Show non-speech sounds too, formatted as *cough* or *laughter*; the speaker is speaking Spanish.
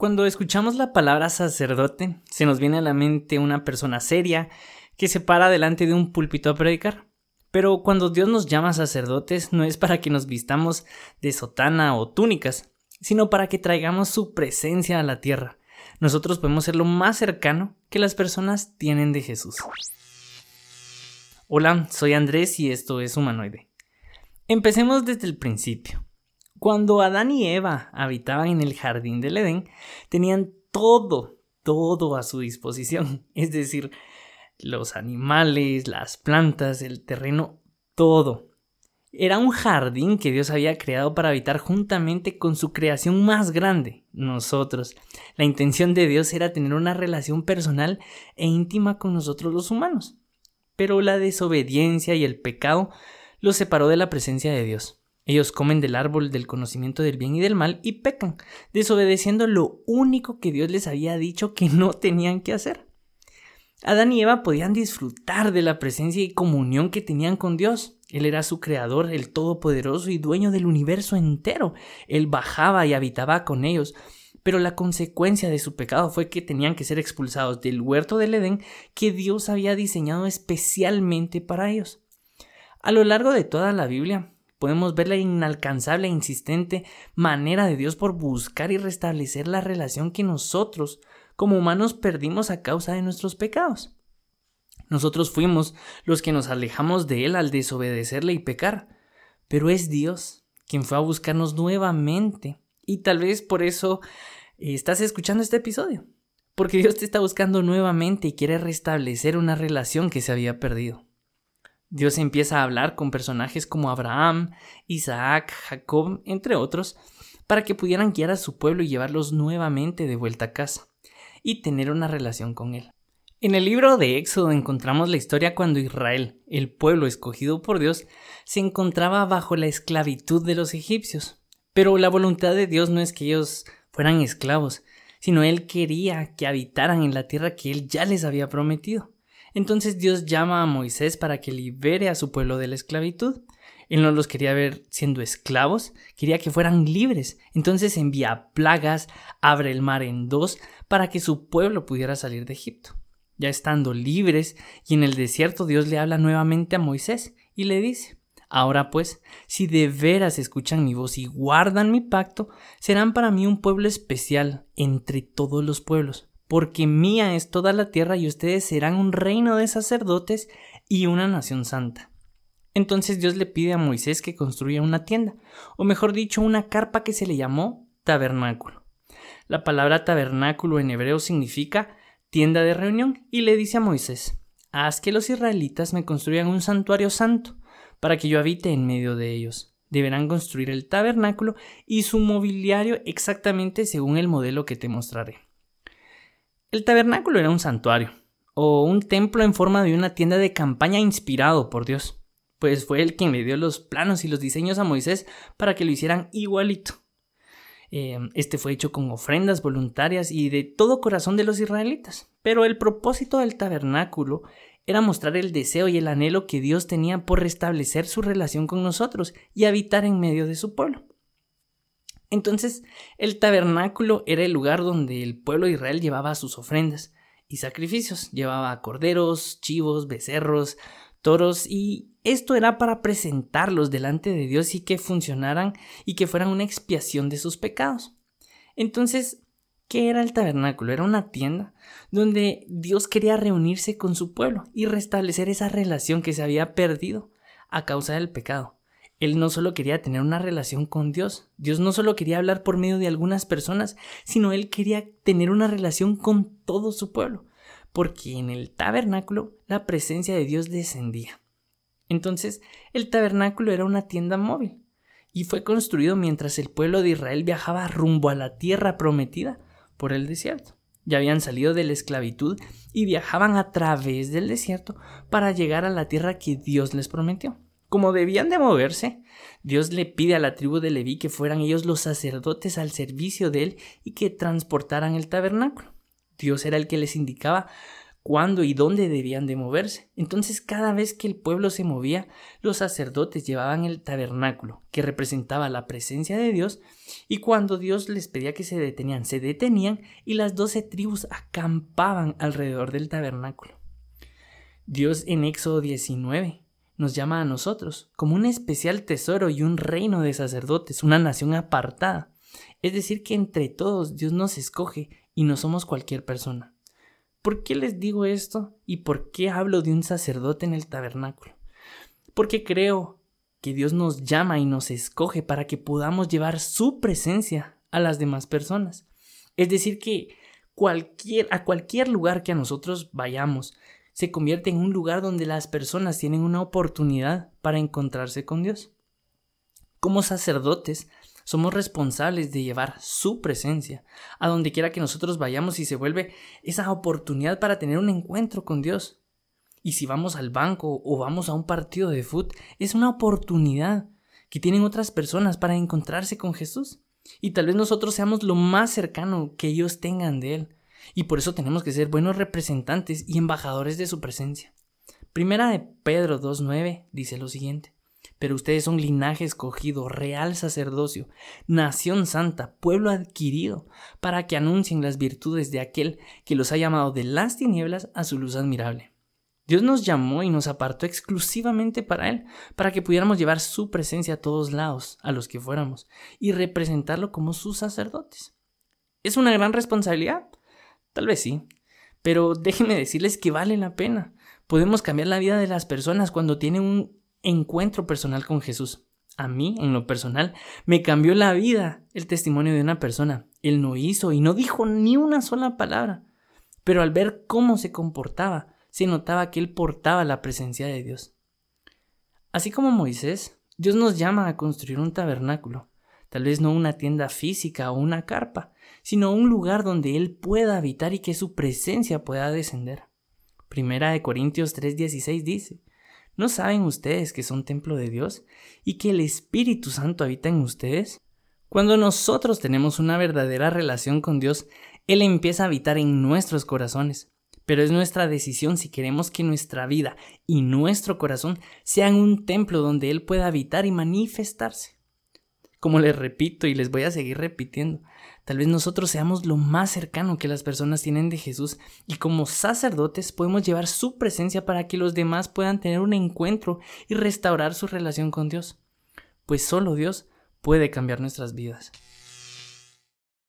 Cuando escuchamos la palabra sacerdote, se nos viene a la mente una persona seria que se para delante de un púlpito a predicar. Pero cuando Dios nos llama sacerdotes no es para que nos vistamos de sotana o túnicas, sino para que traigamos su presencia a la tierra. Nosotros podemos ser lo más cercano que las personas tienen de Jesús. Hola, soy Andrés y esto es Humanoide. Empecemos desde el principio. Cuando Adán y Eva habitaban en el jardín del Edén, tenían todo, todo a su disposición, *laughs* es decir, los animales, las plantas, el terreno, todo. Era un jardín que Dios había creado para habitar juntamente con su creación más grande, nosotros. La intención de Dios era tener una relación personal e íntima con nosotros los humanos. Pero la desobediencia y el pecado los separó de la presencia de Dios. Ellos comen del árbol del conocimiento del bien y del mal y pecan, desobedeciendo lo único que Dios les había dicho que no tenían que hacer. Adán y Eva podían disfrutar de la presencia y comunión que tenían con Dios. Él era su creador, el todopoderoso y dueño del universo entero. Él bajaba y habitaba con ellos. Pero la consecuencia de su pecado fue que tenían que ser expulsados del huerto del Edén que Dios había diseñado especialmente para ellos. A lo largo de toda la Biblia, podemos ver la inalcanzable e insistente manera de Dios por buscar y restablecer la relación que nosotros como humanos perdimos a causa de nuestros pecados. Nosotros fuimos los que nos alejamos de Él al desobedecerle y pecar, pero es Dios quien fue a buscarnos nuevamente y tal vez por eso eh, estás escuchando este episodio, porque Dios te está buscando nuevamente y quiere restablecer una relación que se había perdido. Dios empieza a hablar con personajes como Abraham, Isaac, Jacob, entre otros, para que pudieran guiar a su pueblo y llevarlos nuevamente de vuelta a casa, y tener una relación con él. En el libro de Éxodo encontramos la historia cuando Israel, el pueblo escogido por Dios, se encontraba bajo la esclavitud de los egipcios. Pero la voluntad de Dios no es que ellos fueran esclavos, sino Él quería que habitaran en la tierra que Él ya les había prometido. Entonces Dios llama a Moisés para que libere a su pueblo de la esclavitud. Él no los quería ver siendo esclavos, quería que fueran libres. Entonces envía plagas, abre el mar en dos para que su pueblo pudiera salir de Egipto. Ya estando libres y en el desierto Dios le habla nuevamente a Moisés y le dice, Ahora pues, si de veras escuchan mi voz y guardan mi pacto, serán para mí un pueblo especial entre todos los pueblos porque mía es toda la tierra y ustedes serán un reino de sacerdotes y una nación santa. Entonces Dios le pide a Moisés que construya una tienda, o mejor dicho, una carpa que se le llamó tabernáculo. La palabra tabernáculo en hebreo significa tienda de reunión y le dice a Moisés, haz que los israelitas me construyan un santuario santo, para que yo habite en medio de ellos. Deberán construir el tabernáculo y su mobiliario exactamente según el modelo que te mostraré. El tabernáculo era un santuario, o un templo en forma de una tienda de campaña inspirado por Dios, pues fue él quien le dio los planos y los diseños a Moisés para que lo hicieran igualito. Em, este fue hecho con ofrendas voluntarias y de todo corazón de los israelitas, pero el propósito del tabernáculo era mostrar el deseo y el anhelo que Dios tenía por restablecer su relación con nosotros y habitar en medio de su pueblo. Entonces, el tabernáculo era el lugar donde el pueblo de Israel llevaba sus ofrendas y sacrificios. Llevaba corderos, chivos, becerros, toros y esto era para presentarlos delante de Dios y que funcionaran y que fueran una expiación de sus pecados. Entonces, ¿qué era el tabernáculo? Era una tienda donde Dios quería reunirse con su pueblo y restablecer esa relación que se había perdido a causa del pecado. Él no solo quería tener una relación con Dios, Dios no solo quería hablar por medio de algunas personas, sino él quería tener una relación con todo su pueblo, porque en el tabernáculo la presencia de Dios descendía. Entonces, el tabernáculo era una tienda móvil y fue construido mientras el pueblo de Israel viajaba rumbo a la tierra prometida por el desierto. Ya habían salido de la esclavitud y viajaban a través del desierto para llegar a la tierra que Dios les prometió. Como debían de moverse, Dios le pide a la tribu de Leví que fueran ellos los sacerdotes al servicio de él y que transportaran el tabernáculo. Dios era el que les indicaba cuándo y dónde debían de moverse. Entonces cada vez que el pueblo se movía, los sacerdotes llevaban el tabernáculo, que representaba la presencia de Dios, y cuando Dios les pedía que se detenían, se detenían y las doce tribus acampaban alrededor del tabernáculo. Dios en Éxodo 19 nos llama a nosotros como un especial tesoro y un reino de sacerdotes, una nación apartada. Es decir, que entre todos Dios nos escoge y no somos cualquier persona. ¿Por qué les digo esto y por qué hablo de un sacerdote en el tabernáculo? Porque creo que Dios nos llama y nos escoge para que podamos llevar su presencia a las demás personas. Es decir, que cualquier, a cualquier lugar que a nosotros vayamos, se convierte en un lugar donde las personas tienen una oportunidad para encontrarse con Dios. Como sacerdotes, somos responsables de llevar su presencia a donde quiera que nosotros vayamos y se vuelve esa oportunidad para tener un encuentro con Dios. Y si vamos al banco o vamos a un partido de fútbol, es una oportunidad que tienen otras personas para encontrarse con Jesús. Y tal vez nosotros seamos lo más cercano que ellos tengan de Él. Y por eso tenemos que ser buenos representantes y embajadores de su presencia. Primera de Pedro 2.9 dice lo siguiente pero ustedes son linaje escogido, real sacerdocio, nación santa, pueblo adquirido, para que anuncien las virtudes de aquel que los ha llamado de las tinieblas a su luz admirable. Dios nos llamó y nos apartó exclusivamente para Él, para que pudiéramos llevar su presencia a todos lados, a los que fuéramos, y representarlo como sus sacerdotes. ¿Es una gran responsabilidad? Tal vez sí, pero déjenme decirles que vale la pena. Podemos cambiar la vida de las personas cuando tienen un encuentro personal con Jesús. A mí, en lo personal, me cambió la vida el testimonio de una persona. Él no hizo y no dijo ni una sola palabra, pero al ver cómo se comportaba, se notaba que él portaba la presencia de Dios. Así como Moisés, Dios nos llama a construir un tabernáculo, tal vez no una tienda física o una carpa, sino un lugar donde Él pueda habitar y que su presencia pueda descender. Primera de Corintios 3:16 dice, ¿No saben ustedes que son templo de Dios y que el Espíritu Santo habita en ustedes? Cuando nosotros tenemos una verdadera relación con Dios, Él empieza a habitar en nuestros corazones. Pero es nuestra decisión si queremos que nuestra vida y nuestro corazón sean un templo donde Él pueda habitar y manifestarse. Como les repito y les voy a seguir repitiendo, tal vez nosotros seamos lo más cercano que las personas tienen de Jesús y como sacerdotes podemos llevar su presencia para que los demás puedan tener un encuentro y restaurar su relación con Dios. Pues solo Dios puede cambiar nuestras vidas.